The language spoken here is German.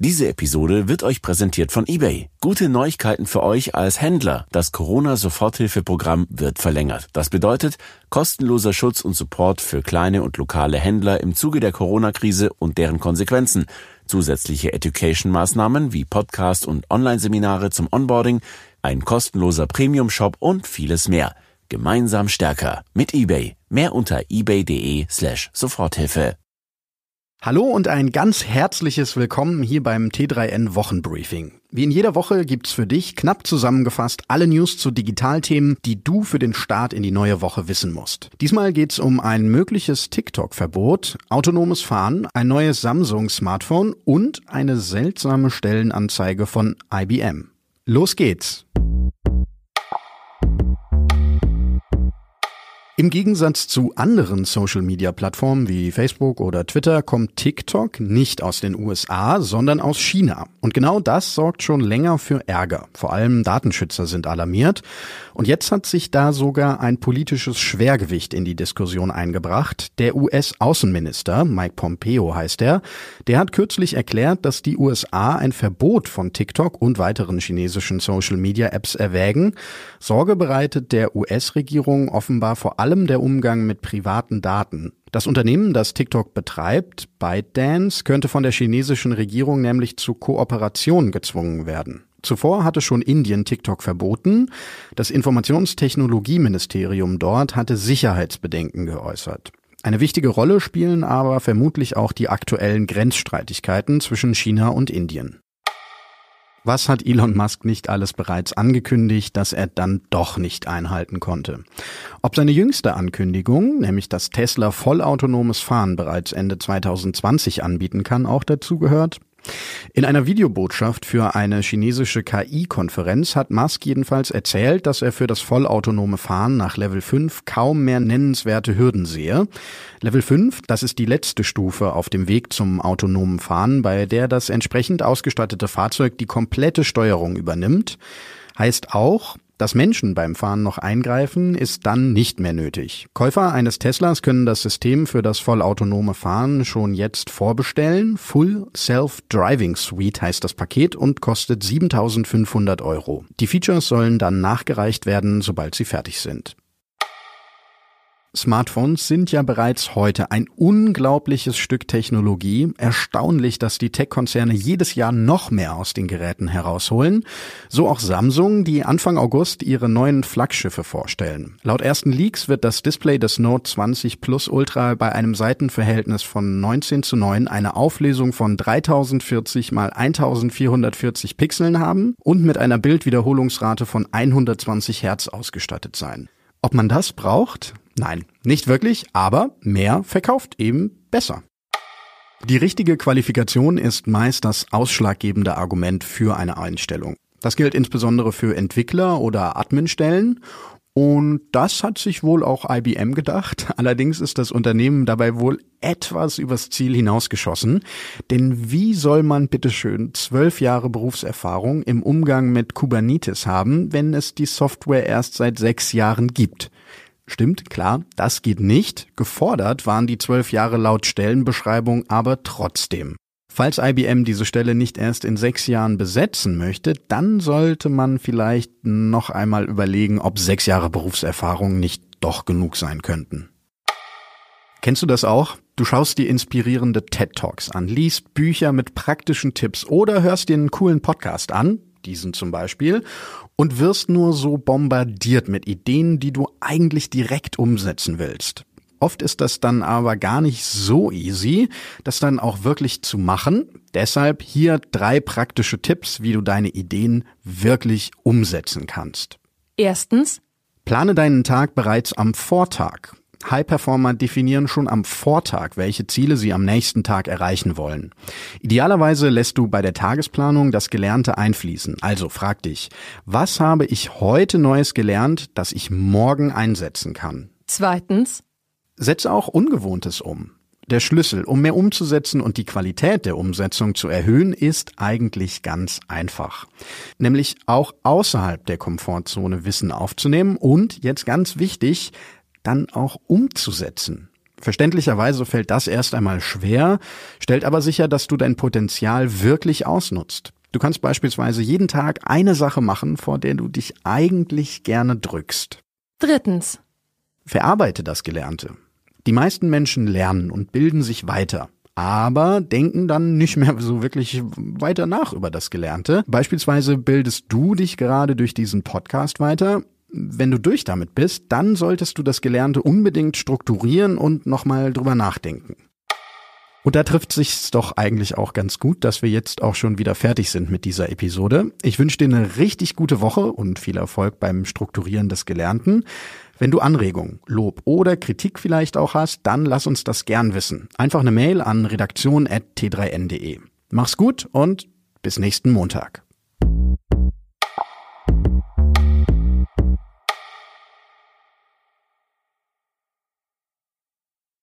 Diese Episode wird euch präsentiert von eBay. Gute Neuigkeiten für euch als Händler. Das Corona-Soforthilfeprogramm wird verlängert. Das bedeutet kostenloser Schutz und Support für kleine und lokale Händler im Zuge der Corona-Krise und deren Konsequenzen. Zusätzliche Education-Maßnahmen wie Podcast und Online-Seminare zum Onboarding, ein kostenloser Premium-Shop und vieles mehr. Gemeinsam stärker mit eBay. Mehr unter ebay.de slash Soforthilfe. Hallo und ein ganz herzliches Willkommen hier beim T3N Wochenbriefing. Wie in jeder Woche gibt's für dich knapp zusammengefasst alle News zu Digitalthemen, die du für den Start in die neue Woche wissen musst. Diesmal geht's um ein mögliches TikTok-Verbot, autonomes Fahren, ein neues Samsung-Smartphone und eine seltsame Stellenanzeige von IBM. Los geht's! Im Gegensatz zu anderen Social-Media-Plattformen wie Facebook oder Twitter kommt TikTok nicht aus den USA, sondern aus China. Und genau das sorgt schon länger für Ärger. Vor allem Datenschützer sind alarmiert. Und jetzt hat sich da sogar ein politisches Schwergewicht in die Diskussion eingebracht. Der US-Außenminister, Mike Pompeo heißt er, der hat kürzlich erklärt, dass die USA ein Verbot von TikTok und weiteren chinesischen Social-Media-Apps erwägen. Sorge bereitet der US-Regierung offenbar vor allem allem der Umgang mit privaten Daten. Das Unternehmen, das TikTok betreibt, ByteDance, könnte von der chinesischen Regierung nämlich zu Kooperation gezwungen werden. Zuvor hatte schon Indien TikTok verboten. Das Informationstechnologieministerium dort hatte Sicherheitsbedenken geäußert. Eine wichtige Rolle spielen aber vermutlich auch die aktuellen Grenzstreitigkeiten zwischen China und Indien. Was hat Elon Musk nicht alles bereits angekündigt, dass er dann doch nicht einhalten konnte? Ob seine jüngste Ankündigung, nämlich dass Tesla vollautonomes Fahren bereits Ende 2020 anbieten kann, auch dazu gehört? In einer Videobotschaft für eine chinesische KI-Konferenz hat Musk jedenfalls erzählt, dass er für das vollautonome Fahren nach Level 5 kaum mehr nennenswerte Hürden sehe. Level 5, das ist die letzte Stufe auf dem Weg zum autonomen Fahren, bei der das entsprechend ausgestattete Fahrzeug die komplette Steuerung übernimmt. Heißt auch, dass Menschen beim Fahren noch eingreifen, ist dann nicht mehr nötig. Käufer eines Teslas können das System für das vollautonome Fahren schon jetzt vorbestellen. Full Self-Driving Suite heißt das Paket und kostet 7500 Euro. Die Features sollen dann nachgereicht werden, sobald sie fertig sind. Smartphones sind ja bereits heute ein unglaubliches Stück Technologie. Erstaunlich, dass die Tech-Konzerne jedes Jahr noch mehr aus den Geräten herausholen. So auch Samsung, die Anfang August ihre neuen Flaggschiffe vorstellen. Laut ersten Leaks wird das Display des Note 20 Plus Ultra bei einem Seitenverhältnis von 19 zu 9 eine Auflösung von 3040 mal 1440 Pixeln haben und mit einer Bildwiederholungsrate von 120 Hertz ausgestattet sein. Ob man das braucht? Nein, nicht wirklich, aber mehr verkauft eben besser. Die richtige Qualifikation ist meist das ausschlaggebende Argument für eine Einstellung. Das gilt insbesondere für Entwickler oder Adminstellen und das hat sich wohl auch IBM gedacht. Allerdings ist das Unternehmen dabei wohl etwas übers Ziel hinausgeschossen. Denn wie soll man bitteschön zwölf Jahre Berufserfahrung im Umgang mit Kubernetes haben, wenn es die Software erst seit sechs Jahren gibt? Stimmt, klar, das geht nicht. Gefordert waren die zwölf Jahre laut Stellenbeschreibung aber trotzdem. Falls IBM diese Stelle nicht erst in sechs Jahren besetzen möchte, dann sollte man vielleicht noch einmal überlegen, ob sechs Jahre Berufserfahrung nicht doch genug sein könnten. Kennst du das auch? Du schaust dir inspirierende TED Talks an, liest Bücher mit praktischen Tipps oder hörst dir einen coolen Podcast an, diesen zum Beispiel, und wirst nur so bombardiert mit Ideen, die du eigentlich direkt umsetzen willst. Oft ist das dann aber gar nicht so easy, das dann auch wirklich zu machen. Deshalb hier drei praktische Tipps, wie du deine Ideen wirklich umsetzen kannst. Erstens. Plane deinen Tag bereits am Vortag. High-Performer definieren schon am Vortag, welche Ziele sie am nächsten Tag erreichen wollen. Idealerweise lässt du bei der Tagesplanung das Gelernte einfließen. Also frag dich, was habe ich heute Neues gelernt, das ich morgen einsetzen kann? Zweitens. Setze auch Ungewohntes um. Der Schlüssel, um mehr umzusetzen und die Qualität der Umsetzung zu erhöhen, ist eigentlich ganz einfach. Nämlich auch außerhalb der Komfortzone Wissen aufzunehmen und, jetzt ganz wichtig, dann auch umzusetzen. Verständlicherweise fällt das erst einmal schwer, stellt aber sicher, dass du dein Potenzial wirklich ausnutzt. Du kannst beispielsweise jeden Tag eine Sache machen, vor der du dich eigentlich gerne drückst. Drittens. Verarbeite das Gelernte. Die meisten Menschen lernen und bilden sich weiter aber denken dann nicht mehr so wirklich weiter nach über das Gelernte. Beispielsweise bildest du dich gerade durch diesen Podcast weiter. Wenn du durch damit bist, dann solltest du das Gelernte unbedingt strukturieren und nochmal drüber nachdenken. Und da trifft sich's doch eigentlich auch ganz gut, dass wir jetzt auch schon wieder fertig sind mit dieser Episode. Ich wünsche dir eine richtig gute Woche und viel Erfolg beim Strukturieren des Gelernten. Wenn du Anregungen, Lob oder Kritik vielleicht auch hast, dann lass uns das gern wissen. Einfach eine Mail an redaktion.t3n.de. Mach's gut und bis nächsten Montag.